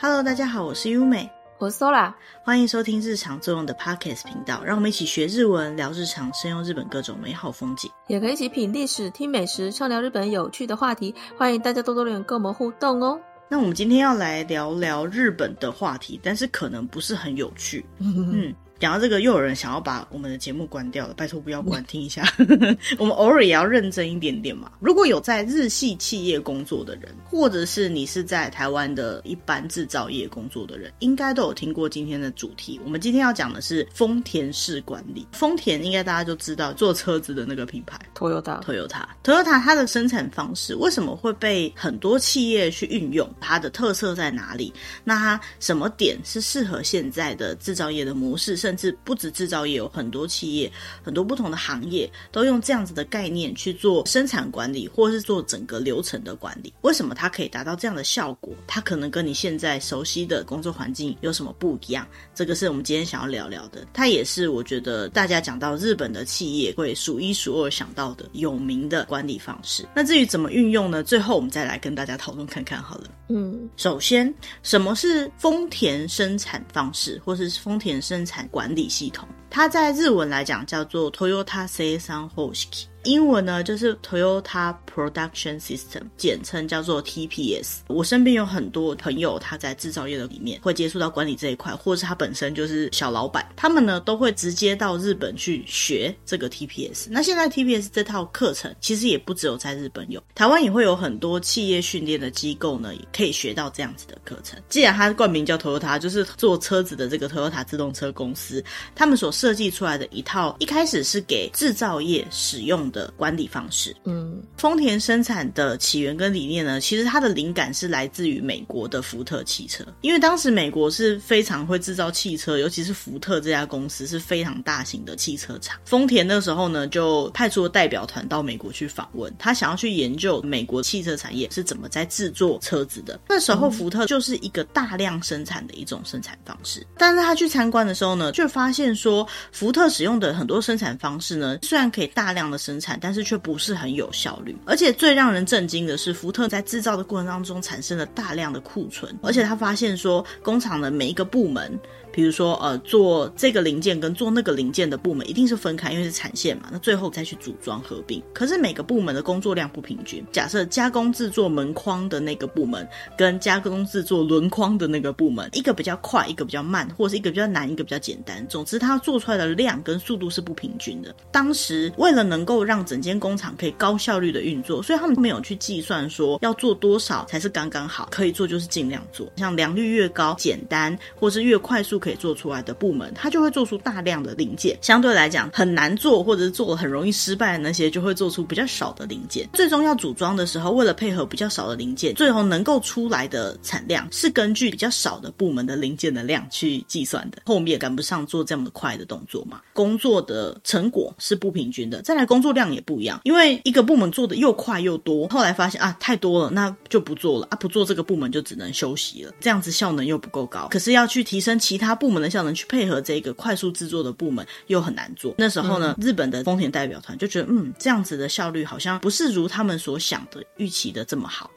Hello，大家好，我是优美，我是 Sola，欢迎收听日常作用的 Podcast 频道，让我们一起学日文，聊日常，深用日本各种美好风景，也可以一起品历史、听美食，畅聊日本有趣的话题。欢迎大家多多留言跟我们互动哦。那我们今天要来聊聊日本的话题，但是可能不是很有趣。嗯。讲到这个，又有人想要把我们的节目关掉了。拜托不要关，听一下。我们偶尔也要认真一点点嘛。如果有在日系企业工作的人，或者是你是在台湾的一般制造业工作的人，应该都有听过今天的主题。我们今天要讲的是丰田式管理。丰田应该大家都知道，做车子的那个品牌，Toyota。Toyota，Toyota 它的生产方式为什么会被很多企业去运用？它的特色在哪里？那它什么点是适合现在的制造业的模式？甚至不止制造业，有很多企业，很多不同的行业都用这样子的概念去做生产管理，或是做整个流程的管理。为什么它可以达到这样的效果？它可能跟你现在熟悉的工作环境有什么不一样？这个是我们今天想要聊聊的。它也是我觉得大家讲到日本的企业会数一数二想到的有名的管理方式。那至于怎么运用呢？最后我们再来跟大家讨论看看好了。嗯，首先，什么是丰田生产方式，或是丰田生产管理系统？它在日文来讲叫做 Toyota Seisan Hoshiki。英文呢，就是 Toyota Production System，简称叫做 TPS。我身边有很多朋友，他在制造业的里面会接触到管理这一块，或是他本身就是小老板，他们呢都会直接到日本去学这个 TPS。那现在 TPS 这套课程其实也不只有在日本有，台湾也会有很多企业训练的机构呢，也可以学到这样子的课程。既然它冠名叫 Toyota，就是做车子的这个 Toyota 自动车公司，他们所设计出来的一套，一开始是给制造业使用的。的管理方式，嗯，丰田生产的起源跟理念呢，其实它的灵感是来自于美国的福特汽车，因为当时美国是非常会制造汽车，尤其是福特这家公司是非常大型的汽车厂。丰田那时候呢，就派出了代表团到美国去访问，他想要去研究美国汽车产业是怎么在制作车子的。那时候福特就是一个大量生产的一种生产方式，但是他去参观的时候呢，就发现说福特使用的很多生产方式呢，虽然可以大量的生产。但是却不是很有效率，而且最让人震惊的是，福特在制造的过程当中产生了大量的库存，而且他发现说，工厂的每一个部门。比如说，呃，做这个零件跟做那个零件的部门一定是分开，因为是产线嘛。那最后再去组装合并。可是每个部门的工作量不平均。假设加工制作门框的那个部门跟加工制作轮框的那个部门，一个比较快，一个比较慢，或者是一个比较难，一个比较简单。总之，它做出来的量跟速度是不平均的。当时为了能够让整间工厂可以高效率的运作，所以他们没有去计算说要做多少才是刚刚好，可以做就是尽量做。像良率越高、简单，或是越快速。可以做出来的部门，它就会做出大量的零件。相对来讲，很难做或者是做的很容易失败的那些，就会做出比较少的零件。最终要组装的时候，为了配合比较少的零件，最后能够出来的产量是根据比较少的部门的零件的量去计算的。后面也赶不上做这么快的动作嘛，工作的成果是不平均的。再来，工作量也不一样，因为一个部门做的又快又多，后来发现啊太多了，那就不做了啊，不做这个部门就只能休息了，这样子效能又不够高。可是要去提升其他。部门的效能去配合这个快速制作的部门又很难做。那时候呢，嗯、日本的丰田代表团就觉得，嗯，这样子的效率好像不是如他们所想的预期的这么好。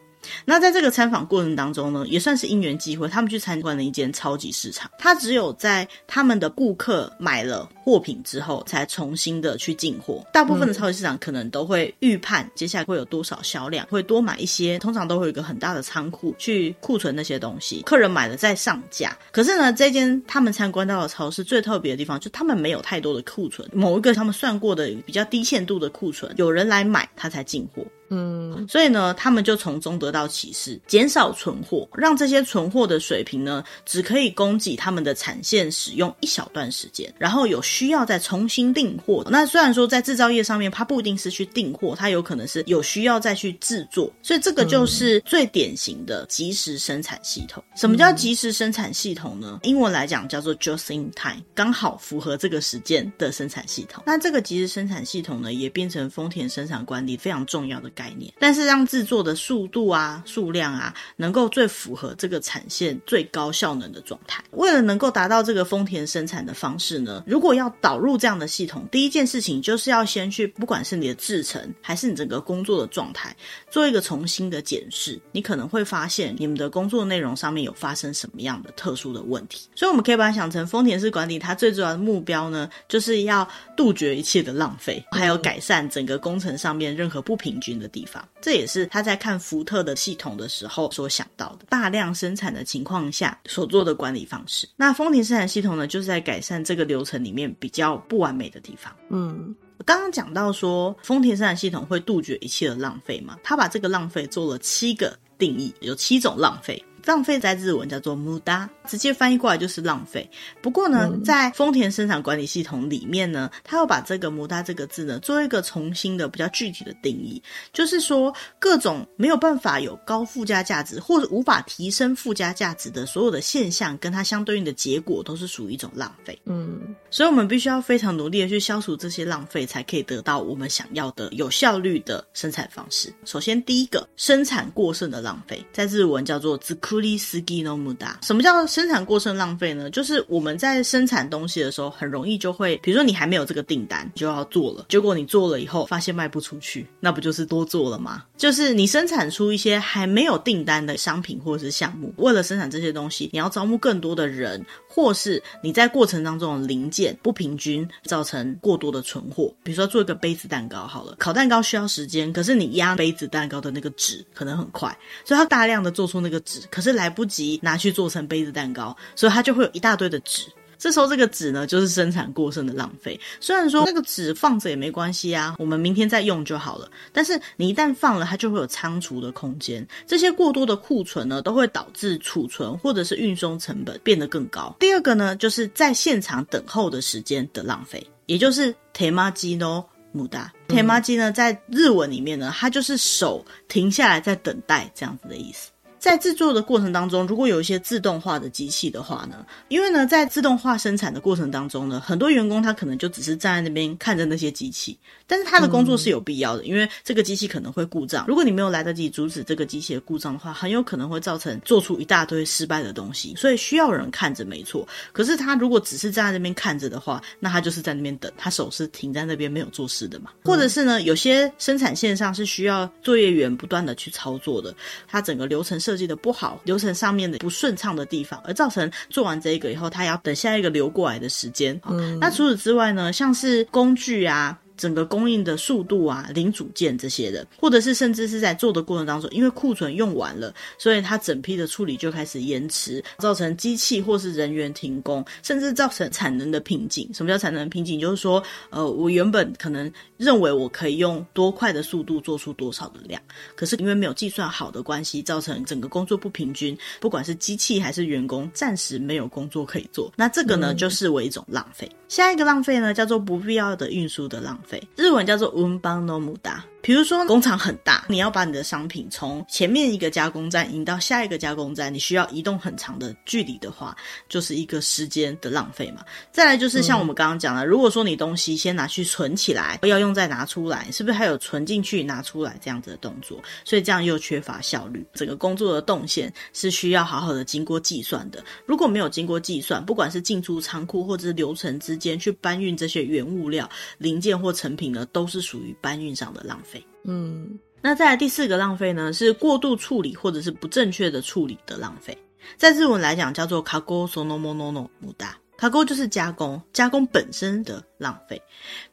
那在这个参访过程当中呢，也算是因缘际会，他们去参观了一间超级市场。他只有在他们的顾客买了货品之后，才重新的去进货。大部分的超级市场可能都会预判接下来会有多少销量，会多买一些，通常都会有一个很大的仓库去库存那些东西。客人买了再上架。可是呢，这间他们参观到的超市最特别的地方，就他们没有太多的库存，某一个他们算过的比较低限度的库存，有人来买他才进货。嗯，所以呢，他们就从中得到启示，减少存货，让这些存货的水平呢，只可以供给他们的产线使用一小段时间，然后有需要再重新订货。那虽然说在制造业上面，它不一定是去订货，它有可能是有需要再去制作，所以这个就是最典型的即时生产系统。什么叫即时生产系统呢？英文来讲叫做 just in time，刚好符合这个时间的生产系统。那这个即时生产系统呢，也变成丰田生产管理非常重要的概念，但是让制作的速度啊、数量啊，能够最符合这个产线最高效能的状态。为了能够达到这个丰田生产的方式呢，如果要导入这样的系统，第一件事情就是要先去，不管是你的制程还是你整个工作的状态，做一个重新的检视。你可能会发现你们的工作内容上面有发生什么样的特殊的问题。所以我们可以把它想成丰田式管理，它最主要的目标呢，就是要杜绝一切的浪费，还有改善整个工程上面任何不平均的地方。这也是他在看福特的系统的时候所想到的，大量生产的情况下所做的管理方式。那丰田生产系统呢，就是在改善这个流程里面比较不完美的地方。嗯，我刚刚讲到说，丰田生产系统会杜绝一切的浪费嘛，他把这个浪费做了七个定义，有七种浪费。浪费在日文叫做无駄，直接翻译过来就是浪费。不过呢，嗯、在丰田生产管理系统里面呢，它又把这个无駄这个字呢，做一个重新的比较具体的定义，就是说各种没有办法有高附加价值或者无法提升附加价值的所有的现象，跟它相对应的结果，都是属于一种浪费。嗯，所以我们必须要非常努力的去消除这些浪费，才可以得到我们想要的有效率的生产方式。首先，第一个生产过剩的浪费，在日文叫做自库利斯基诺姆达，什么叫生产过剩浪费呢？就是我们在生产东西的时候，很容易就会，比如说你还没有这个订单，就要做了，结果你做了以后，发现卖不出去，那不就是多做了吗？就是你生产出一些还没有订单的商品或者是项目，为了生产这些东西，你要招募更多的人，或是你在过程当中的零件不平均，造成过多的存货。比如说做一个杯子蛋糕好了，烤蛋糕需要时间，可是你压杯子蛋糕的那个纸可能很快，所以它大量的做出那个纸，可是来不。不及拿去做成杯子蛋糕，所以它就会有一大堆的纸。这时候这个纸呢，就是生产过剩的浪费。虽然说那个纸放着也没关系啊，我们明天再用就好了。但是你一旦放了，它就会有仓储的空间。这些过多的库存呢，都会导致储存或者是运送成本变得更高。第二个呢，就是在现场等候的时间的浪费，也就是手待ちの无駄。手待ち呢，在日文里面呢，它就是手停下来在等待这样子的意思。 在制作的过程当中，如果有一些自动化的机器的话呢，因为呢，在自动化生产的过程当中呢，很多员工他可能就只是站在那边看着那些机器，但是他的工作是有必要的，因为这个机器可能会故障。如果你没有来得及阻止这个机器的故障的话，很有可能会造成做出一大堆失败的东西。所以需要人看着，没错。可是他如果只是站在那边看着的话，那他就是在那边等，他手是停在那边没有做事的嘛。或者是呢，有些生产线上是需要作业员不断的去操作的，他整个流程是。设计的不好，流程上面的不顺畅的地方，而造成做完这一个以后，他要等下一个流过来的时间。嗯，那除此之外呢，像是工具啊。整个供应的速度啊，零组件这些的，或者是甚至是在做的过程当中，因为库存用完了，所以它整批的处理就开始延迟，造成机器或是人员停工，甚至造成产能的瓶颈。什么叫产能瓶颈？就是说，呃，我原本可能认为我可以用多快的速度做出多少的量，可是因为没有计算好的关系，造成整个工作不平均，不管是机器还是员工，暂时没有工作可以做。那这个呢，就视为一种浪费。下一个浪费呢，叫做不必要的运输的浪费。日文叫做文邦ノムダ。比如说工厂很大，你要把你的商品从前面一个加工站引到下一个加工站，你需要移动很长的距离的话，就是一个时间的浪费嘛。再来就是像我们刚刚讲的，如果说你东西先拿去存起来，要用再拿出来，是不是还有存进去拿出来这样子的动作？所以这样又缺乏效率。整个工作的动线是需要好好的经过计算的。如果没有经过计算，不管是进出仓库或者是流程之间去搬运这些原物料、零件或成品呢，都是属于搬运上的浪费。嗯，那再来第四个浪费呢，是过度处理或者是不正确的处理的浪费，在日文来讲叫做加工そのものの无駄。加工就是加工，加工本身的 浪费。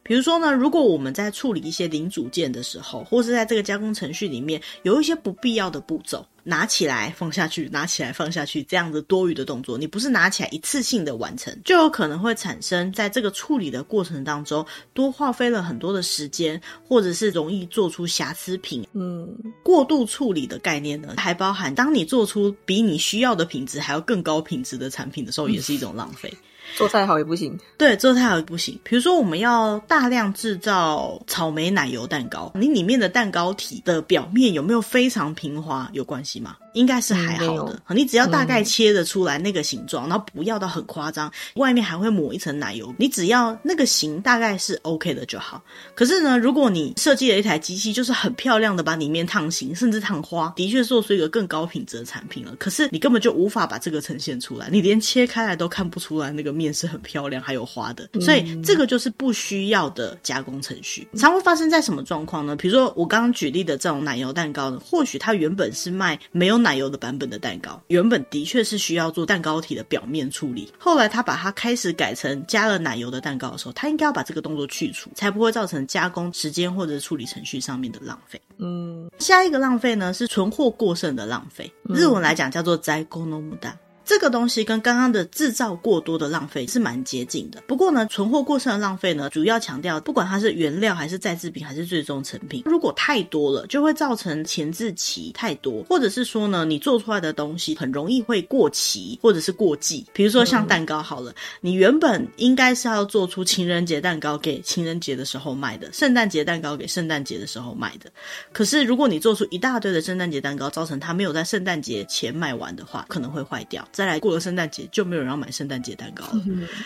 比如说呢，如果我们在处理一些零组件的时候，或是在这个加工程序里面有一些不必要的步骤。拿起来放下去，拿起来放下去，这样子多余的动作，你不是拿起来一次性的完成，就有可能会产生在这个处理的过程当中多花费了很多的时间，或者是容易做出瑕疵品。嗯，过度处理的概念呢，还包含当你做出比你需要的品质还要更高品质的产品的时候，也是一种浪费。做太好也不行，对，做太好也不行。比如说，我们要大量制造草莓奶油蛋糕，你里面的蛋糕体的表面有没有非常平滑，有关系吗？应该是还好的。嗯、你只要大概切得出来那个形状，嗯、然后不要到很夸张，外面还会抹一层奶油，你只要那个形大概是 OK 的就好。可是呢，如果你设计了一台机器，就是很漂亮的把里面烫形，甚至烫花，的确做出一个更高品质的产品了。可是你根本就无法把这个呈现出来，你连切开来都看不出来那个面是很漂亮还有花的，所以这个就是不需要的加工程序。常会发生在什么状况呢？比如说我刚刚举例的这种奶油蛋糕呢，或许它原本是卖没有奶油的版本的蛋糕，原本的确是需要做蛋糕体的表面处理。后来他把它开始改成加了奶油的蛋糕的时候，他应该要把这个动作去除，才不会造成加工时间或者处理程序上面的浪费。嗯，下一个浪费呢是存货过剩的浪费，日文来讲叫做在库の无駄。这个东西跟刚刚的制造过多的浪费是蛮接近的。不过呢，存货过剩的浪费呢，主要强调不管它是原料还是再制品还是最终成品，如果太多了，就会造成前置期太多，或者是说呢，你做出来的东西很容易会过期或者是过季。比如说像蛋糕好了，你原本应该是要做出情人节蛋糕给情人节的时候卖的，圣诞节蛋糕给圣诞节的时候卖的。可是如果你做出一大堆的圣诞节蛋糕，造成它没有在圣诞节前卖完的话，可能会坏掉。再来过了圣诞节就没有人要买圣诞节蛋糕了，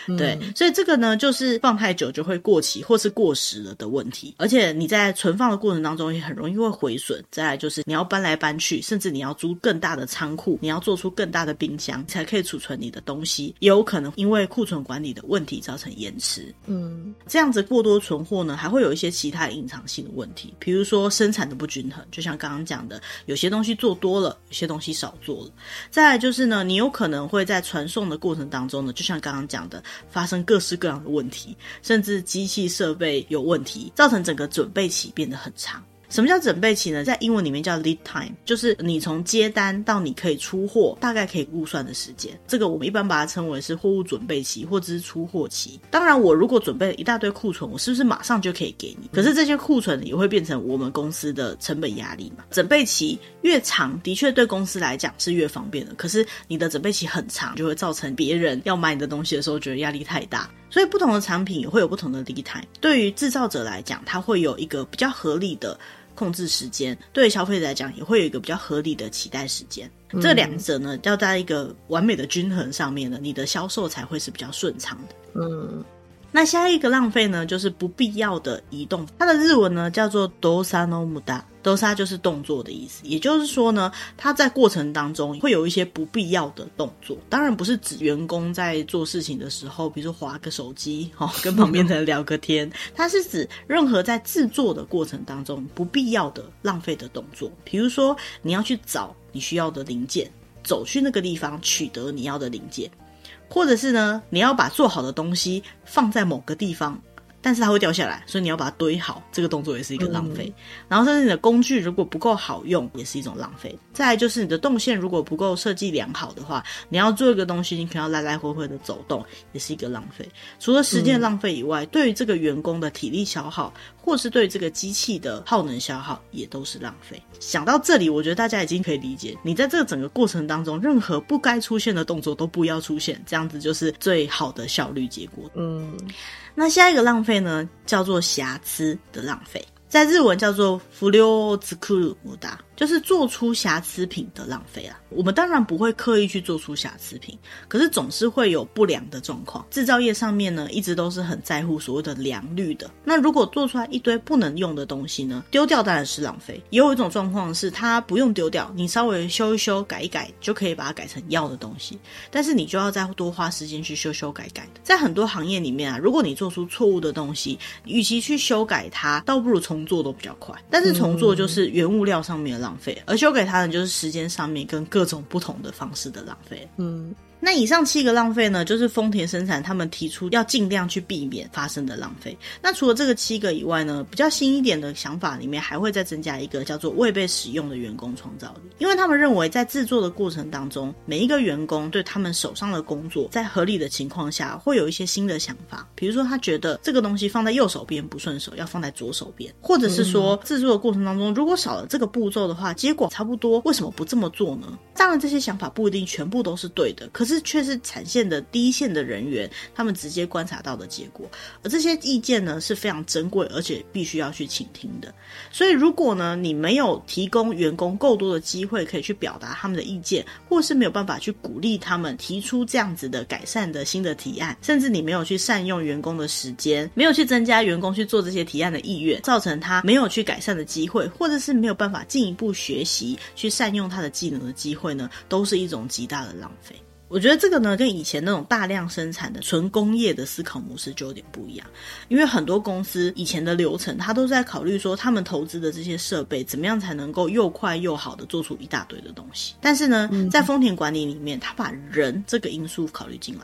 嗯、对，所以这个呢就是放太久就会过期或是过时了的问题，而且你在存放的过程当中也很容易会毁损。再来就是你要搬来搬去，甚至你要租更大的仓库，你要做出更大的冰箱才可以储存你的东西，也有可能因为库存管理的问题造成延迟。嗯，这样子过多存货呢，还会有一些其他隐藏性的问题，比如说生产的不均衡，就像刚刚讲的，有些东西做多了，有些东西少做了。再来就是呢，你有可能可能会在传送的过程当中呢，就像刚刚讲的，发生各式各样的问题，甚至机器设备有问题，造成整个准备期变得很长。什么叫准备期呢？在英文里面叫 lead time，就是你从接单到你可以出货，大概可以估算的时间。这个我们一般把它称为是货物准备期或者是出货期。当然，我如果准备了一大堆库存，我是不是马上就可以给你？可是这些库存也会变成我们公司的成本压力嘛？准备期越长，的确对公司来讲是越方便的。可是你的准备期很长，就会造成别人要买你的东西的时候觉得压力太大。所以不同的产品也会有不同的 lead time。对于制造者来讲，它会有一个比较合理的。控制时间，对于消费者来讲也会有一个比较合理的期待时间。嗯、这两者呢，要在一个完美的均衡上面呢，你的销售才会是比较顺畅的。嗯，那下一个浪费呢，就是不必要的移动，它的日文呢叫做动作の无駄。动作就是动作的意思，也就是说呢，它在过程当中会有一些不必要的动作。当然不是指员工在做事情的时候，比如说划个手机，哦，跟旁边的人聊个天。它是指任何在制作的过程当中不必要的浪费的动作。比如说你要去找你需要的零件，走去那个地方取得你要的零件，或者是呢，你要把做好的东西放在某个地方。但是它会掉下来，所以你要把它堆好，这个动作也是一个浪费。嗯、然后甚至你的工具如果不够好用，也是一种浪费。再来就是你的动线如果不够设计良好的话，你要做一个东西，你可能要来来回回的走动，也是一个浪费。除了时间浪费以外，嗯、对于这个员工的体力消耗，或是对这个机器的耗能消耗，也都是浪费。想到这里，我觉得大家已经可以理解，你在这个整个过程当中，任何不该出现的动作都不要出现，这样子就是最好的效率结果。嗯。那下一个浪费呢，叫做瑕疵的浪费，在日文叫做不良作る无駄。就是做出瑕疵品的浪费啊！我们当然不会刻意去做出瑕疵品，可是总是会有不良的状况。制造业上面呢，一直都是很在乎所谓的良率的。那如果做出来一堆不能用的东西呢，丢掉当然是浪费。也有一种状况是，它不用丢掉，你稍微修一修、改一改，就可以把它改成要的东西。但是你就要再多花时间去修修改改的。在很多行业里面啊，如果你做出错误的东西，与其去修改它，倒不如重做都比较快。但是重做就是原物料上面浪费，而修给他的就是时间上面跟各种不同的方式的浪费。嗯。那以上七个浪费呢，就是丰田生产他们提出要尽量去避免发生的浪费。那除了这个七个以外呢，比较新一点的想法里面还会再增加一个叫做未被使用的员工创造力，因为他们认为在制作的过程当中，每一个员工对他们手上的工作，在合理的情况下，会有一些新的想法。比如说，他觉得这个东西放在右手边不顺手，要放在左手边，或者是说制作的过程当中，如果少了这个步骤的话，结果差不多，为什么不这么做呢？当然，这些想法不一定全部都是对的，可是。是却是产线的第一线的人员他们直接观察到的结果。而这些意见呢是非常珍贵，而且必须要去倾听的。所以，如果呢你没有提供员工够多的机会可以去表达他们的意见，或是没有办法去鼓励他们提出这样子的改善的新的提案，甚至你没有去善用员工的时间，没有去增加员工去做这些提案的意愿，造成他没有去改善的机会，或者是没有办法进一步学习去善用他的技能的机会呢，都是一种极大的浪费。我觉得这个呢，跟以前那种大量生产的纯工业的思考模式就有点不一样。因为很多公司以前的流程，他都在考虑说，他们投资的这些设备怎么样才能够又快又好的做出一大堆的东西。但是呢，在丰田管理里面，他把人这个因素考虑进来。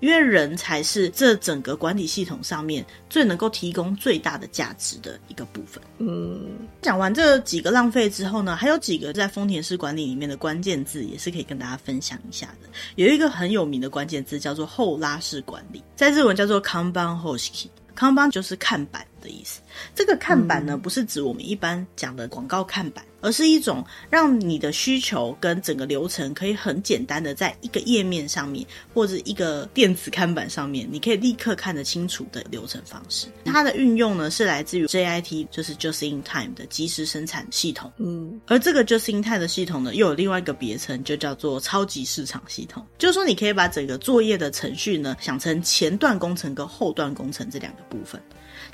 因为人才是这整个管理系统上面最能够提供最大的价值的一个部分。嗯，讲完这几个浪费之后呢，还有几个在丰田式管理里面的关键字，也是可以跟大家分享一下的。有一个很有名的关键字叫做后拉式管理，在日文叫做 Kanban Hoshiki。Kanban 就是看板的意思。这个看板呢，不是指我们一般讲的广告看板，而是一种让你的需求跟整个流程可以很简单的在一个页面上面，或者一个电子看板上面，你可以立刻看得清楚的流程方式。它的运用呢，是来自于 JIT，就是 Just in Time 的即时生产系统。嗯，而这个 Just in Time 的系统呢，又有另外一个别称，就叫做超级市场系统。就是说，你可以把整个作业的程序呢，想成前段工程跟后段工程这两个部分。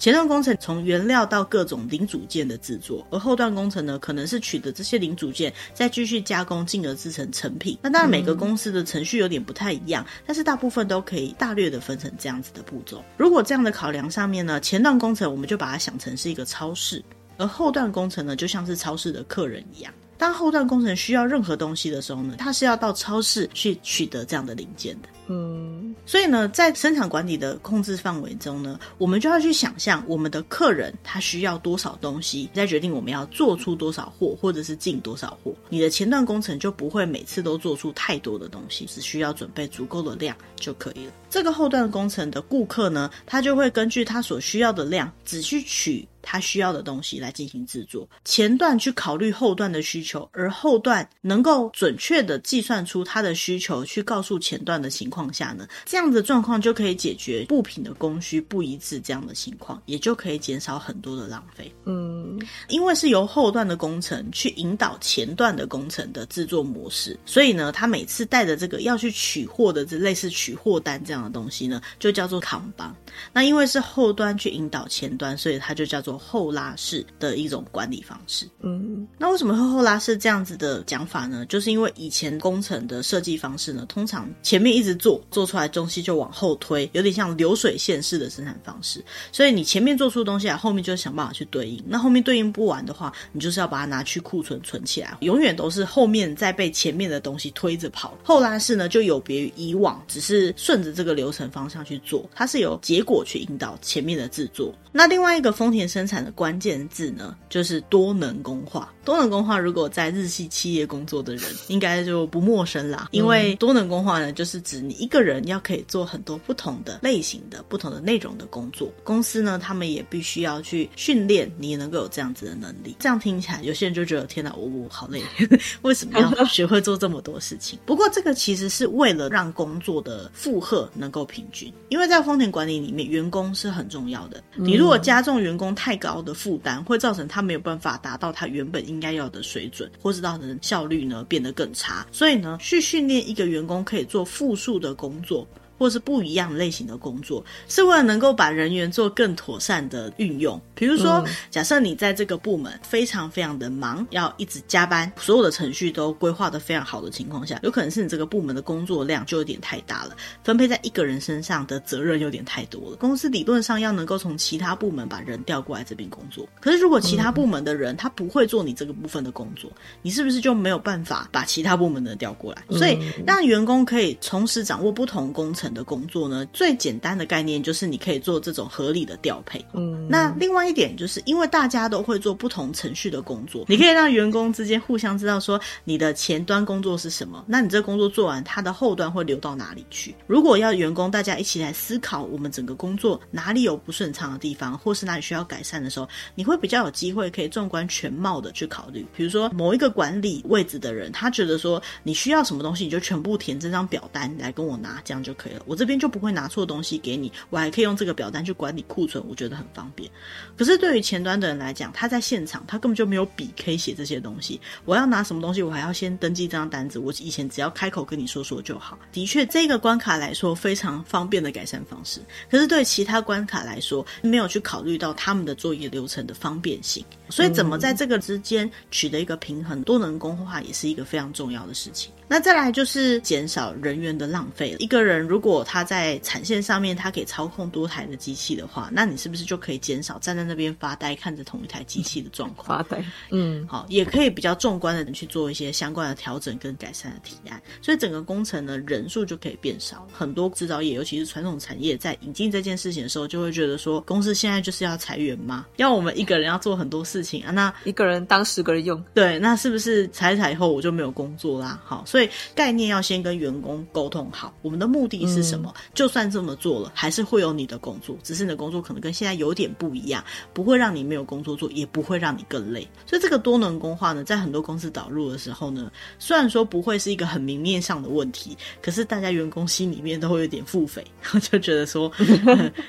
前段工程从原料到各种零组件的制作，而后段工程呢，可能是取得这些零组件，再继续加工，进而制成成品。那当然每个公司的程序有点不太一样，但是大部分都可以大略的分成这样子的步骤。如果这样的考量上面呢，前段工程我们就把它想成是一个超市，而后段工程呢，就像是超市的客人一样。当后段工程需要任何东西的时候呢，他是要到超市去取得这样的零件的。嗯，所以呢，在生产管理的控制范围中呢，我们就要去想象我们的客人他需要多少东西，再决定我们要做出多少货，或者是进多少货。你的前段工程就不会每次都做出太多的东西，只需要准备足够的量就可以了。这个后段工程的顾客呢，他就会根据他所需要的量，只去取他需要的东西来进行制作。前段去考虑后段的需求，而后段能够准确的计算出他的需求，去告诉前段的情况。况下呢，这样子的状况就可以解决布品的供需不一致这样的情况，也就可以减少很多的浪费。嗯，因为是由后段的工程去引导前段的工程的制作模式，所以呢，他每次带着这个要去取货的这类似取货单这样的东西呢，就叫做扛帮。那因为是后端去引导前端，所以它就叫做后拉式的一种管理方式。嗯，那为什么会后拉式这样子的讲法呢？就是因为以前工程的设计方式呢，通常前面一直做。做出来的东西就往后推，有点像流水线式的生产方式。所以你前面做出东西来，后面就想办法去对应。那后面对应不完的话，你就是要把它拿去库存存起来，永远都是后面在被前面的东西推着跑。后拉式呢，就有别于以往，只是顺着这个流程方向去做，它是由结果去引导前面的制作。那另外一个丰田生产的关键字呢，就是多能工化。多能工化，如果在日系企业工作的人，应该就不陌生啦。因为多能工化呢，就是指你一个人要可以做很多不同的类型的、不同的内容的工作。公司呢，他们也必须要去训练你能够有这样子的能力。这样听起来，有些人就觉得天哪，我我好累，为什么要 学会做这么多事情？不过这个其实是为了让工作的负荷能够平均。因为在丰田管理里面，员工是很重要的。你如果加重员工太高的负担，会造成他没有办法达到他原本应该要的水准，或是造成效率呢变得更差。所以呢，去训练一个员工可以做复数的工作。或是不一样类型的工作，是为了能够把人员做更妥善的运用。比如说，假设你在这个部门非常非常的忙，要一直加班，所有的程序都规划的非常好的情况下，有可能是你这个部门的工作量就有点太大了，分配在一个人身上的责任有点太多了。公司理论上要能够从其他部门把人调过来这边工作，可是如果其他部门的人他不会做你这个部分的工作，你是不是就没有办法把其他部门的调过来？所以让员工可以同时掌握不同工程层的工作呢，最简单的概念就是你可以做这种合理的调配。嗯，那另外一点就是因为大家都会做不同程序的工作，你可以让员工之间互相知道说你的前端工作是什么，那你这个工作做完，它的后端会流到哪里去？如果要员工大家一起来思考我们整个工作哪里有不顺畅的地方，或是哪里需要改善的时候，你会比较有机会可以纵观全貌的去考虑。比如说某一个管理位置的人，他觉得说你需要什么东西，你就全部填这张表单来跟我拿，这样就可以了。我这边就不会拿错东西给你，我还可以用这个表单去管理库存，我觉得很方便。可是对于前端的人来讲，他在现场他根本就没有笔可以写这些东西。我要拿什么东西，我还要先登记这张单子。我以前只要开口跟你说说就好。的确，这个关卡来说非常方便的改善方式。可是对其他关卡来说，没有去考虑到他们的作业流程的方便性。所以，怎么在这个之间取得一个平衡，多能工化也是一个非常重要的事情。那再来就是减少人员的浪费。一个人如果他在产线上面，他可以操控多台的机器的话，那你是不是就可以减少站在那边发呆看着同一台机器的状况？发呆，嗯，好，也可以比较纵观的人去做一些相关的调整跟改善的提案。所以整个工程呢，人数就可以变少。很多制造业，尤其是传统产业，在引进这件事情的时候，就会觉得说，公司现在就是要裁员吗？要我们一个人要做很多事情啊？那一个人当十个人用？对，那是不是裁裁以后我就没有工作啦？好，所以。所以概念要先跟员工沟通好，我们的目的是什么？嗯、就算这么做了，还是会有你的工作，只是你的工作可能跟现在有点不一样，不会让你没有工作做，也不会让你更累。所以这个多能工化呢，在很多公司导入的时候呢，虽然说不会是一个很明面上的问题，可是大家员工心里面都会有点腹诽，就觉得说，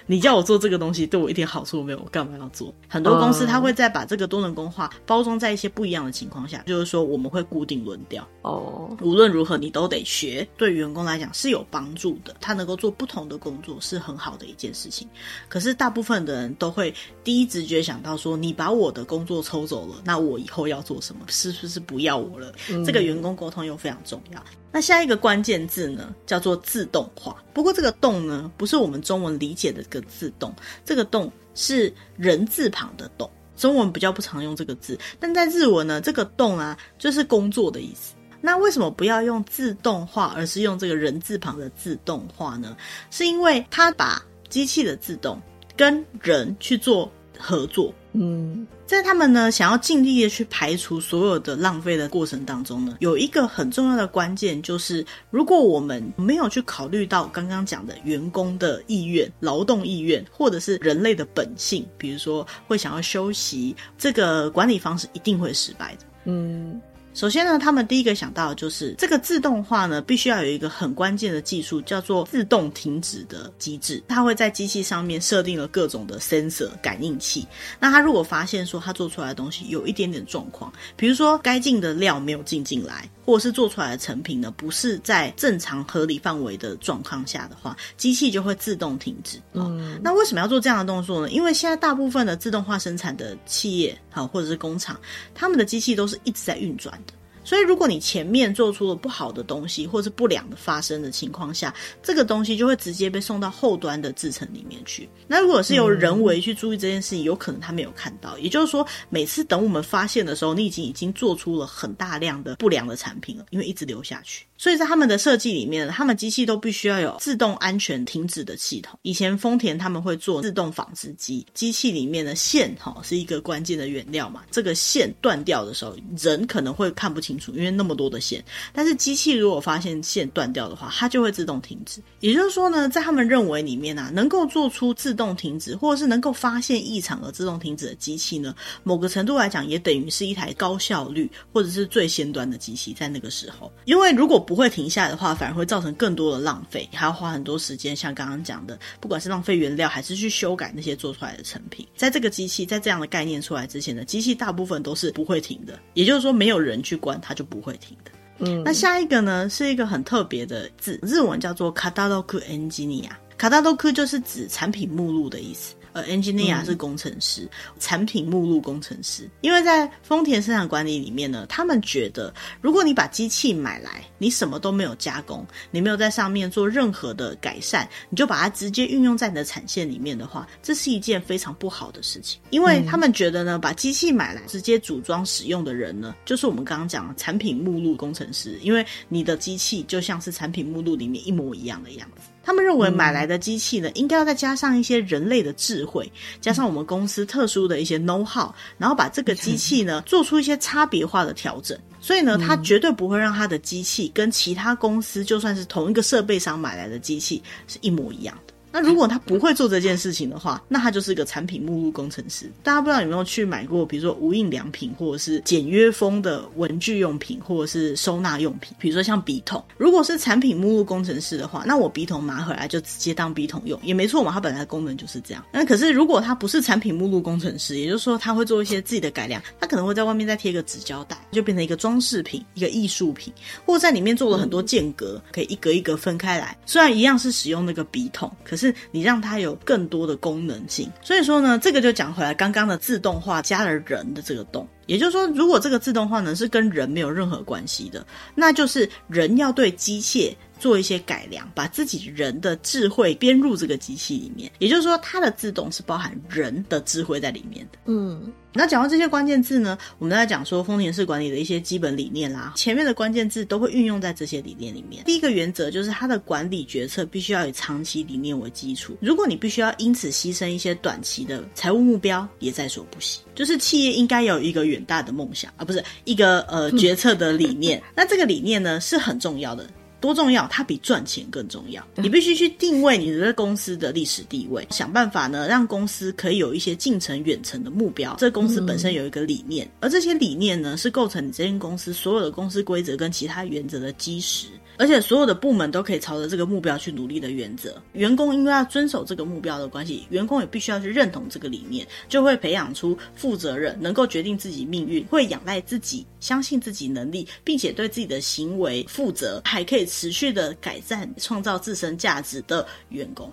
你叫我做这个东西，对我一点好处都没有，我干嘛要做？很多公司他会再把这个多能工化包装在一些不一样的情况下，就是说我们会固定轮调哦，无论。无论如何，你都得学，对员工来讲是有帮助的。他能够做不同的工作，是很好的一件事情。可是，大部分的人都会第一直觉想到说：“你把我的工作抽走了，那我以后要做什么？是不是不要我了？”嗯、这个员工沟通又非常重要。那下一个关键字呢，叫做自动化。不过，这个“动”呢，不是我们中文理解的这个自动，这个“动”是人字旁的“动”。中文比较不常用这个字，但在日文呢，这个“动”啊，就是工作的意思。那为什么不要用自动化，而是用这个人字旁的自动化呢？是因为它把机器的自动跟人去做合作。嗯，在他们呢想要尽力的去排除所有的浪费的过程当中呢，有一个很重要的关键，就是如果我们没有去考虑到刚刚讲的员工的意愿、劳动意愿，或者是人类的本性，比如说会想要休息，这个管理方式一定会失败的。嗯。首先呢，他们第一个想到的就是这个自动化呢，必须要有一个很关键的技术，叫做自动停止的机制。它会在机器上面设定了各种的 sensor 感应器。那它如果发现说它做出来的东西有一点点状况，比如说该进的料没有进进来，或者是做出来的成品呢不是在正常合理范围的状况下的话，机器就会自动停止。嗯，那为什么要做这样的动作呢？因为现在大部分的自动化生产的企业，好或者是工厂，他们的机器都是一直在运转。所以，如果你前面做出了不好的东西，或是不良的发生的情况下，这个东西就会直接被送到后端的制程里面去。那如果是由人为去注意这件事情，有可能他没有看到。也就是说，每次等我们发现的时候，你已经已经做出了很大量的不良的产品了，因为一直流下去。所以在他们的设计里面，他们机器都必须要有自动安全停止的系统。以前丰田他们会做自动纺织机，机器里面的线哈是一个关键的原料嘛，这个线断掉的时候，人可能会看不清清楚，因为那么多的线。但是机器如果发现线断掉的话，它就会自动停止。也就是说呢，在他们认为里面啊，能够做出自动停止，或者是能够发现异常而自动停止的机器呢，某个程度来讲，也等于是一台高效率或者是最先端的机器。在那个时候，因为如果不会停下来的话，反而会造成更多的浪费，还要花很多时间。像刚刚讲的，不管是浪费原料，还是去修改那些做出来的成品，在这个机器在这样的概念出来之前呢，机器大部分都是不会停的。也就是说，没有人去关，他就不会停的。嗯。那下一个呢是一个很特别的字日文叫做 cadadoca ngni 啊 catalog 就是指产品目录的意思。呃，engineer 是工程师，嗯、产品目录工程师。因为在丰田生产管理里面呢，他们觉得，如果你把机器买来，你什么都没有加工，你没有在上面做任何的改善，你就把它直接运用在你的产线里面的话，这是一件非常不好的事情。因为他们觉得呢，把机器买来直接组装使用的人呢，就是我们刚刚讲的产品目录工程师，因为你的机器就像是产品目录里面一模一样的样子。他们认为买来的机器呢，应该要再加上一些人类的智慧，加上我们公司特殊的一些 know how，然后把这个机器呢做出一些差别化的调整。所以呢，他绝对不会让他的机器跟其他公司就算是同一个设备上买来的机器是一模一样的。那如果他不会做这件事情的话，那他就是个产品目录工程师。大家不知道有没有去买过，比如说无印良品，或者是简约风的文具用品，或者是收纳用品，比如说像笔筒。如果是产品目录工程师的话，那我笔筒拿回来就直接当笔筒用，也没错嘛。它本来的功能就是这样。那可是如果他不是产品目录工程师，也就是说他会做一些自己的改良，他可能会在外面再贴个纸胶带，就变成一个装饰品，一个艺术品，或者在里面做了很多间隔，可以一格一格分开来。虽然一样是使用那个笔筒，可是。是你让它有更多的功能性，所以说呢，这个就讲回来，刚刚的自动化加了人的这个洞，也就是说，如果这个自动化呢是跟人没有任何关系的，那就是人要对机械做一些改良，把自己人的智慧编入这个机器里面，也就是说，它的自动是包含人的智慧在里面的。嗯。那讲到这些关键字呢，我们在讲说丰田式管理的一些基本理念啦。前面的关键字都会运用在这些理念里面。第一个原则就是它的管理决策必须要以长期理念为基础。如果你必须要因此牺牲一些短期的财务目标，也在所不惜。就是企业应该有一个远大的梦想，啊不是一个呃决策的理念。那这个理念呢是很重要的。多重要？它比赚钱更重要。你必须去定位你的公司的历史地位，想办法呢，让公司可以有一些近程、远程的目标。这公司本身有一个理念，而这些理念呢，是构成你这间公司所有的公司规则跟其他原则的基石。而且所有的部门都可以朝着这个目标去努力的原则，员工因为要遵守这个目标的关系，员工也必须要去认同这个理念，就会培养出负责任、能够决定自己命运、会仰赖自己、相信自己能力，并且对自己的行为负责，还可以持续的改善、创造自身价值的员工。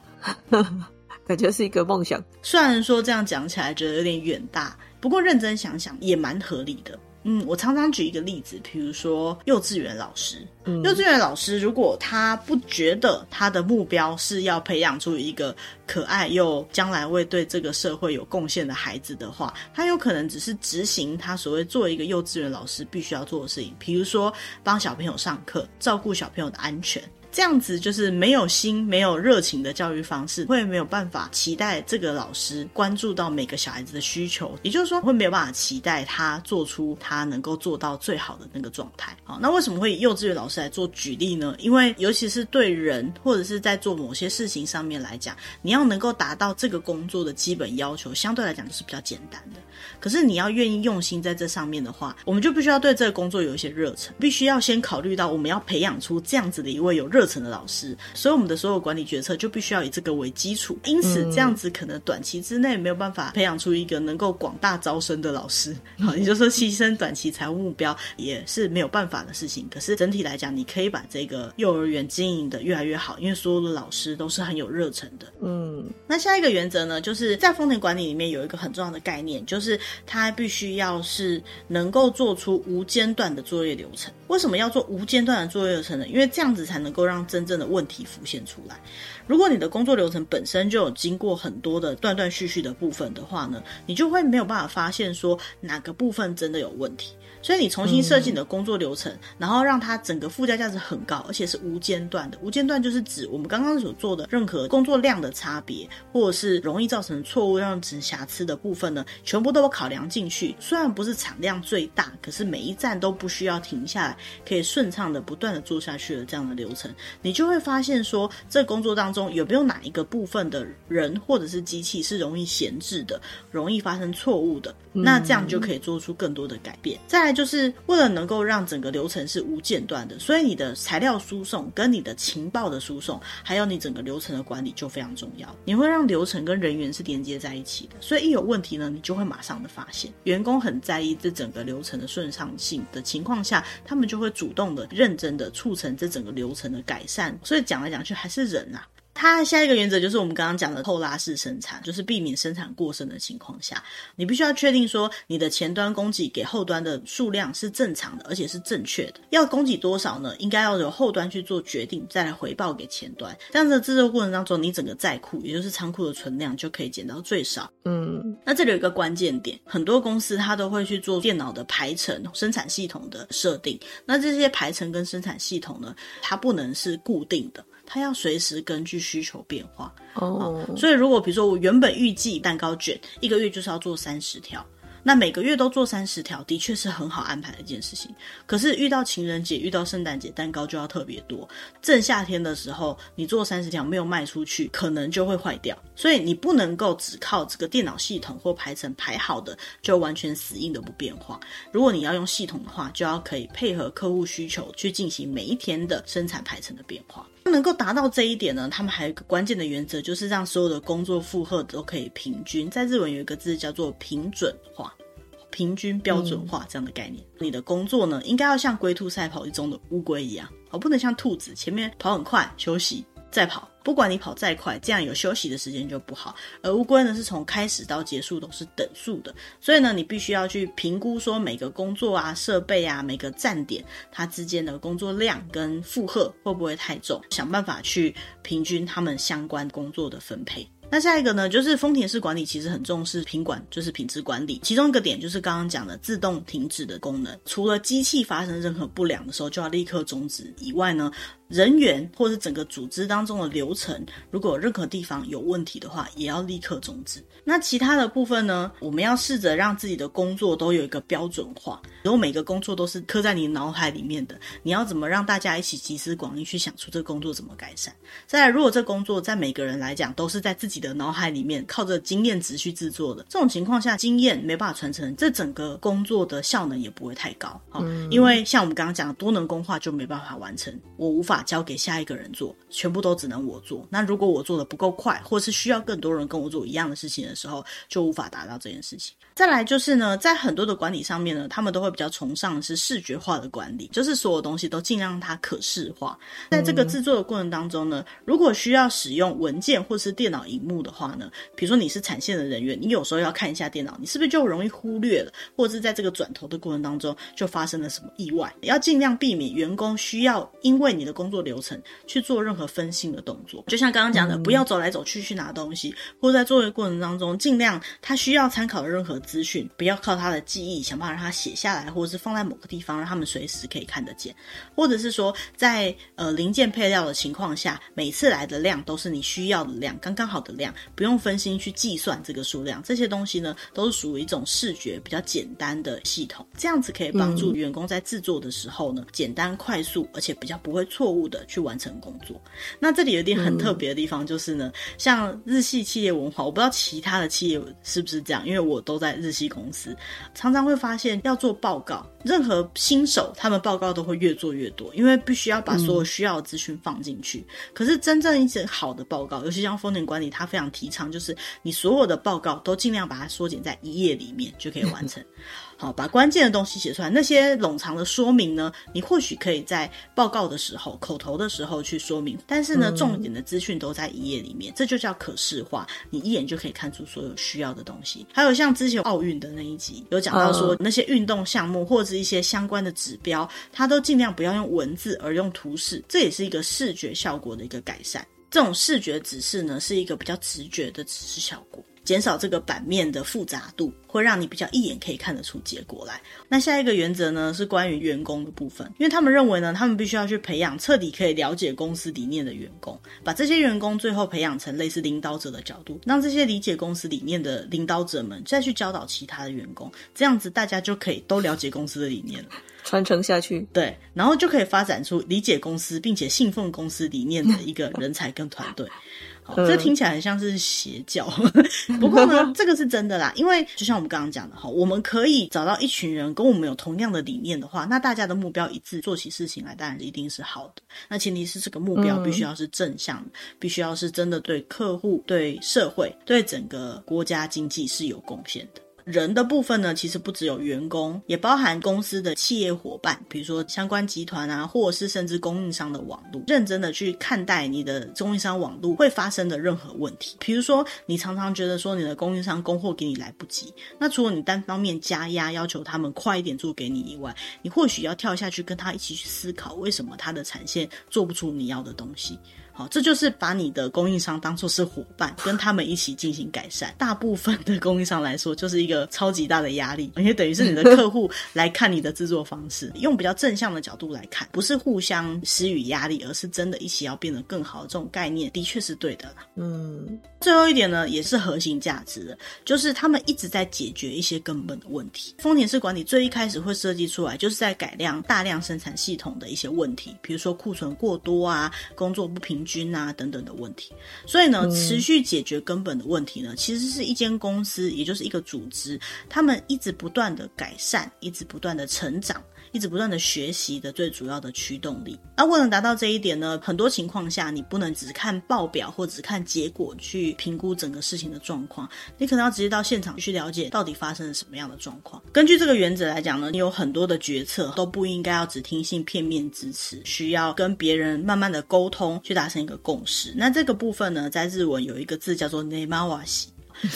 感觉是一个梦想。虽然说这样讲起来觉得有点远大，不过认真想想也蛮合理的。嗯，我常常举一个例子，比如说幼稚园老师。嗯，幼稚园老师如果他不觉得他的目标是要培养出一个可爱又将来会对这个社会有贡献的孩子的话，他有可能只是执行他所谓做一个幼稚园老师必须要做的事情，比如说帮小朋友上课，照顾小朋友的安全。这样子就是没有心、没有热情的教育方式，会没有办法期待这个老师关注到每个小孩子的需求，也就是说，会没有办法期待他做出他能够做到最好的那个状态。好，那为什么会以幼稚园老师来做举例呢？因为尤其是对人或者是在做某些事情上面来讲，你要能够达到这个工作的基本要求，相对来讲就是比较简单的。可是你要愿意用心在这上面的话，我们就必须要对这个工作有一些热忱，必须要先考虑到我们要培养出这样子的一位有热忱的老师，所以我们的所有管理决策就必须要以这个为基础。因此，这样子可能短期之内没有办法培养出一个能够广大招生的老师。好，也就是说牺牲短期财务目标也是没有办法的事情。可是整体来讲，你可以把这个幼儿园经营的越来越好，因为所有的老师都是很有热忱的。嗯，那下一个原则呢，就是在丰田管理里面有一个很重要的概念，就是。是，他必须要是能够做出无间断的作业流程。为什么要做无间断的作业流程呢？因为这样子才能够让真正的问题浮现出来。如果你的工作流程本身就有经过很多的断断续续的部分的话呢，你就会没有办法发现说哪个部分真的有问题。所以你重新设计你的工作流程，嗯、然后让它整个附加价值很高，而且是无间断的。无间断就是指我们刚刚所做的任何工作量的差别，或者是容易造成错误、让成瑕疵的部分呢，全部都有考量进去。虽然不是产量最大，可是每一站都不需要停下来，可以顺畅的不断的做下去的这样的流程，你就会发现说，这工作当中有没有哪一个部分的人或者是机器是容易闲置的，容易发生错误的，那这样就可以做出更多的改变。再来就是为了能够让整个流程是无间断的，所以你的材料输送跟你的情报的输送，还有你整个流程的管理就非常重要。你会让流程跟人员是连接在一起的，所以一有问题呢，你就会马上的发现。员工很在意这整个流程的顺畅性的情况下，他们就会主动的、认真的促成这整个流程的改善。所以讲来讲去还是人啊。它下一个原则就是我们刚刚讲的后拉式生产，就是避免生产过剩的情况下，你必须要确定说你的前端供给给后端的数量是正常的，而且是正确的。要供给多少呢？应该要由后端去做决定，再来回报给前端。这样子的制作过程当中，你整个在库，也就是仓库的存量就可以减到最少。嗯，那这里有一个关键点，很多公司它都会去做电脑的排程、生产系统的设定。那这些排程跟生产系统呢，它不能是固定的。它要随时根据需求变化。哦、oh. 所以如果比如说我原本预计蛋糕卷一个月就是要做三十条。那每个月都做三十条，的确是很好安排的一件事情。可是遇到情人节、遇到圣诞节，蛋糕就要特别多。正夏天的时候，你做三十条没有卖出去，可能就会坏掉。所以你不能够只靠这个电脑系统或排程排好的，就完全死硬的不变化。如果你要用系统的话，就要可以配合客户需求去进行每一天的生产排程的变化。能够达到这一点呢，他们还有一个关键的原则，就是让所有的工作负荷都可以平均。在日文有一个字叫做平准化，平均标准化这样的概念。嗯、你的工作呢，应该要像龟兔赛跑一中的乌龟一样，而不能像兔子前面跑很快休息再跑。不管你跑再快，这样有休息的时间就不好。而乌龟呢，是从开始到结束都是等速的，所以呢，你必须要去评估说每个工作啊、设备啊、每个站点它之间的工作量跟负荷会不会太重，想办法去平均他们相关工作的分配。那下一个呢，就是丰田式管理其实很重视品管，就是品质管理。其中一个点就是刚刚讲的自动停止的功能，除了机器发生任何不良的时候就要立刻终止以外呢，人员或是整个组织当中的流程，如果有任何地方有问题的话，也要立刻终止。那其他的部分呢，我们要试着让自己的工作都有一个标准化，如果每个工作都是刻在你脑海里面的，你要怎么让大家一起集思广益去想出这个工作怎么改善？再来，如果这工作在每个人来讲都是在自己的脑海里面靠着经验值去制作的，这种情况下，经验没办法传承，这整个工作的效能也不会太高。好，嗯，因为像我们刚刚讲的多能工化就没办法完成，我无法交给下一个人做，全部都只能我做。那如果我做的不够快，或是需要更多人跟我做一样的事情的时候，就无法达到这件事情。再来就是呢，在很多的管理上面呢，他们都会比较崇尚的是视觉化的管理，就是所有东西都尽量让它可视化。在这个制作的过程当中呢，如果需要使用文件或是电脑荧幕的话，呢，比如说你是产线的人员，你有时候要看一下电脑，你是不是就容易忽略了，或者是在这个转头的过程当中就发生了什么意外？要尽量避免员工需要因为你的工作流程去做任何分心的动作。就像刚刚讲的，不要走来走去去拿东西，或者在作业过程当中，尽量他需要参考的任何资讯，不要靠他的记忆想办法让他写下来，或者是放在某个地方，让他们随时可以看得见。或者是说，在呃零件配料的情况下，每次来的量都是你需要的量，刚刚好的量。不用分心去计算这个数量，这些东西呢，都是属于一种视觉比较简单的系统，这样子可以帮助员工在制作的时候呢，简单快速，而且比较不会错误的去完成工作。那这里有一点很特别的地方，就是呢，像日系企业文化，我不知道其他的企业是不是这样，因为我都在日系公司，常常会发现要做报告，任何新手他们报告都会越做越多，因为必须要把所有需要的资讯放进去。可是真正一些好的报告，尤其像风险管理，它非常提。倡就是你所有的报告都尽量把它缩减在一页里面就可以完成。好，把关键的东西写出来。那些冗长的说明呢，你或许可以在报告的时候、口头的时候去说明。但是呢，重点的资讯都在一页里面，这就叫可视化。你一眼就可以看出所有需要的东西。还有像之前奥运的那一集有讲到说，那些运动项目或者是一些相关的指标，它都尽量不要用文字而用图示，这也是一个视觉效果的一个改善。这种视觉指示呢，是一个比较直觉的指示效果，减少这个版面的复杂度，会让你比较一眼可以看得出结果来。那下一个原则呢，是关于员工的部分，因为他们认为呢，他们必须要去培养彻底可以了解公司理念的员工，把这些员工最后培养成类似领导者的角度，让这些理解公司理念的领导者们再去教导其他的员工，这样子大家就可以都了解公司的理念了。传承下去，对，然后就可以发展出理解公司并且信奉公司理念的一个人才跟团队。好，这听起来很像是邪教，不过呢，这个是真的啦。因为就像我们刚刚讲的哈，我们可以找到一群人跟我们有同样的理念的话，那大家的目标一致，做起事情来当然一定是好的。那前提是这个目标必须要是正向的，必须要是真的对客户、对社会、对整个国家经济是有贡献的。人的部分呢，其实不只有员工，也包含公司的企业伙伴，比如说相关集团啊，或者是甚至供应商的网络，认真的去看待你的供应商网络会发生的任何问题。比如说，你常常觉得说你的供应商供货给你来不及，那除了你单方面加压要求他们快一点做给你以外，你或许要跳下去跟他一起去思考，为什么他的产线做不出你要的东西。好，这就是把你的供应商当作是伙伴，跟他们一起进行改善。大部分的供应商来说，就是一个超级大的压力，因为等于是你的客户 来看你的制作方式，用比较正向的角度来看，不是互相施予压力，而是真的一起要变得更好这种概念，的确是对的。嗯，最后一点呢，也是核心价值的，就是他们一直在解决一些根本的问题。丰田式管理最一开始会设计出来，就是在改良大量生产系统的一些问题，比如说库存过多啊，工作不平均啊等等的问题。所以呢，持续解决根本的问题呢，其实是一间公司，也就是一个组织，他们一直不断的改善，一直不断的成长。一直不断的学习的最主要的驱动力。那为了达到这一点呢，很多情况下你不能只看报表或只看结果去评估整个事情的状况，你可能要直接到现场去了解到底发生了什么样的状况。根据这个原则来讲呢，你有很多的决策都不应该要只听信片面之词，需要跟别人慢慢的沟通去达成一个共识。那这个部分呢，在日文有一个字叫做 nemawas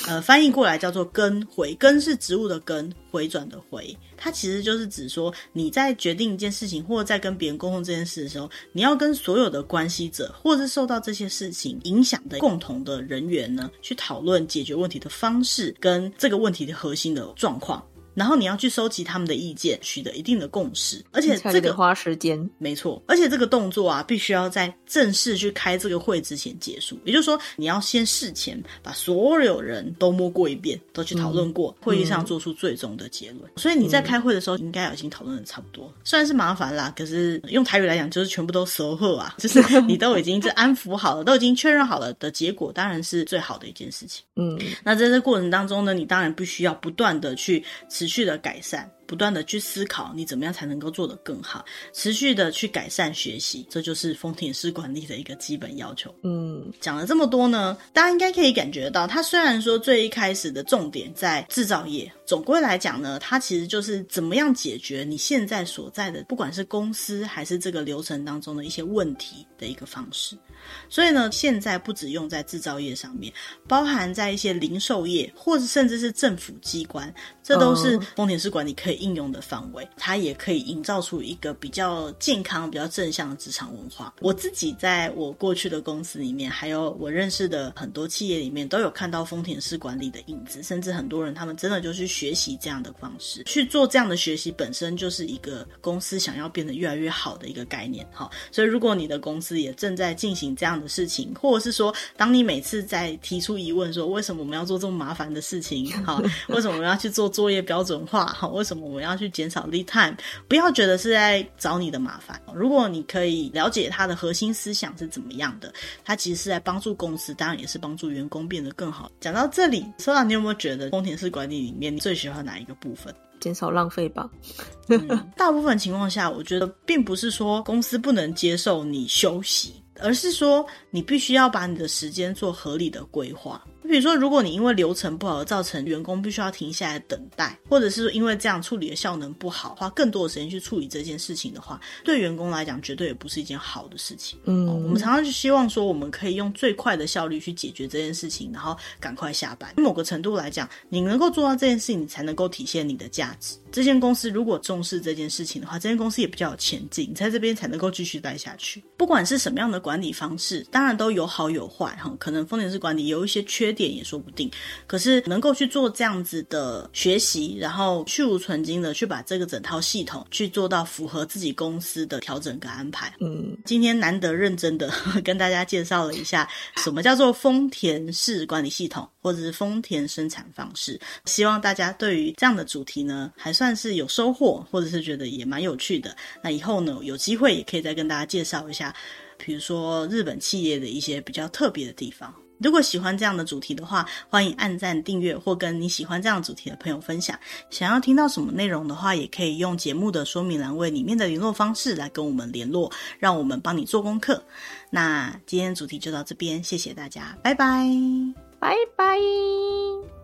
呃，翻译过来叫做根回，根是植物的根，回转的回。它其实就是指说，你在决定一件事情，或者在跟别人沟通这件事的时候，你要跟所有的关系者，或者是受到这些事情影响的共同的人员呢，去讨论解决问题的方式，跟这个问题的核心的状况。然后你要去收集他们的意见，取得一定的共识，而且这个花时间，没错。而且这个动作啊，必须要在正式去开这个会之前结束。也就是说，你要先事前把所有人都摸过一遍，都去讨论过，嗯、会议上做出最终的结论。嗯、所以你在开会的时候，应该已经讨论的差不多。虽然是麻烦啦，可是用台语来讲，就是全部都熟贺啊，就是你都已经这安抚好了，都已经确认好了的结果，当然是最好的一件事情。嗯，那在这过程当中呢，你当然必须要不断的去。持续的改善，不断的去思考，你怎么样才能够做得更好？持续的去改善学习，这就是丰田式管理的一个基本要求。嗯，讲了这么多呢，大家应该可以感觉到，它虽然说最一开始的重点在制造业，总归来讲呢，它其实就是怎么样解决你现在所在的，不管是公司还是这个流程当中的一些问题的一个方式。所以呢，现在不只用在制造业上面，包含在一些零售业，或者甚至是政府机关，这都是丰田式管理可以应用的范围。它也可以营造出一个比较健康、比较正向的职场文化。我自己在我过去的公司里面，还有我认识的很多企业里面，都有看到丰田式管理的影子。甚至很多人他们真的就去学习这样的方式，去做这样的学习，本身就是一个公司想要变得越来越好的一个概念。好，所以如果你的公司也正在进行。这样的事情，或者是说，当你每次在提出疑问，说为什么我们要做这么麻烦的事情？好，为什么我们要去做作业标准化？好，为什么我们要去减少 lead time？不要觉得是在找你的麻烦。如果你可以了解它的核心思想是怎么样的，它其实是在帮助公司，当然也是帮助员工变得更好。讲到这里，Sola，你有没有觉得丰田式管理里面你最喜欢哪一个部分？减少浪费吧。嗯，大部分情况下，我觉得并不是说公司不能接受你休息。而是说，你必须要把你的时间做合理的规划。比如说，如果你因为流程不好而造成员工必须要停下来等待，或者是因为这样处理的效能不好，花更多的时间去处理这件事情的话，对员工来讲绝对也不是一件好的事情。嗯，我们常常就希望说，我们可以用最快的效率去解决这件事情，然后赶快下班。某个程度来讲，你能够做到这件事情，你才能够体现你的价值。这间公司如果重视这件事情的话，这间公司也比较有前景，你在这边才能够继续待下去。不管是什么样的管理方式，当然都有好有坏哈。可能丰田式管理有一些缺点也说不定，可是能够去做这样子的学习，然后去无存精的去把这个整套系统去做到符合自己公司的调整跟安排。嗯，今天难得认真的 跟大家介绍了一下什么叫做丰田式管理系统，或者是丰田生产方式。希望大家对于这样的主题呢，还算是有收获，或者是觉得也蛮有趣的。那以后呢，有机会也可以再跟大家介绍一下，比如说日本企业的一些比较特别的地方。如果喜欢这样的主题的话，欢迎按赞、订阅或跟你喜欢这样主题的朋友分享。想要听到什么内容的话，也可以用节目的说明栏位里面的联络方式来跟我们联络，让我们帮你做功课。那今天主题就到这边，谢谢大家，拜拜，拜拜。